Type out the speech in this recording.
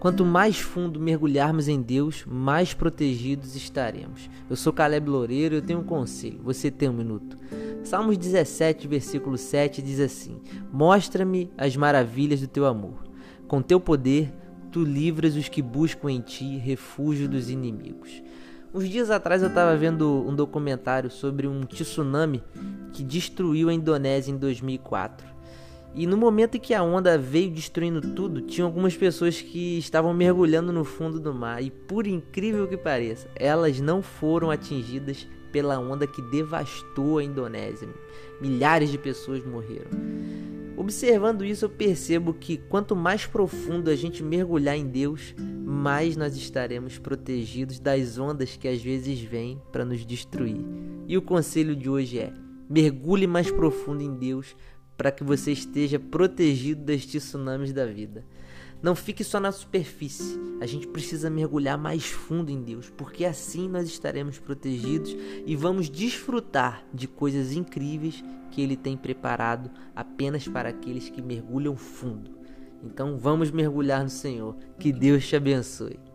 Quanto mais fundo mergulharmos em Deus, mais protegidos estaremos. Eu sou Caleb Loureiro e eu tenho um conselho. Você tem um minuto. Salmos 17, versículo 7 diz assim: Mostra-me as maravilhas do teu amor. Com teu poder, tu livras os que buscam em ti refúgio dos inimigos. Uns dias atrás eu estava vendo um documentário sobre um tsunami que destruiu a Indonésia em 2004. E no momento em que a onda veio destruindo tudo, tinha algumas pessoas que estavam mergulhando no fundo do mar. E por incrível que pareça, elas não foram atingidas pela onda que devastou a Indonésia. Milhares de pessoas morreram. Observando isso, eu percebo que quanto mais profundo a gente mergulhar em Deus, mais nós estaremos protegidos das ondas que às vezes vêm para nos destruir. E o conselho de hoje é: mergulhe mais profundo em Deus para que você esteja protegido das tsunamis da vida. Não fique só na superfície. A gente precisa mergulhar mais fundo em Deus, porque assim nós estaremos protegidos e vamos desfrutar de coisas incríveis que Ele tem preparado apenas para aqueles que mergulham fundo. Então vamos mergulhar no Senhor. Que Deus te abençoe.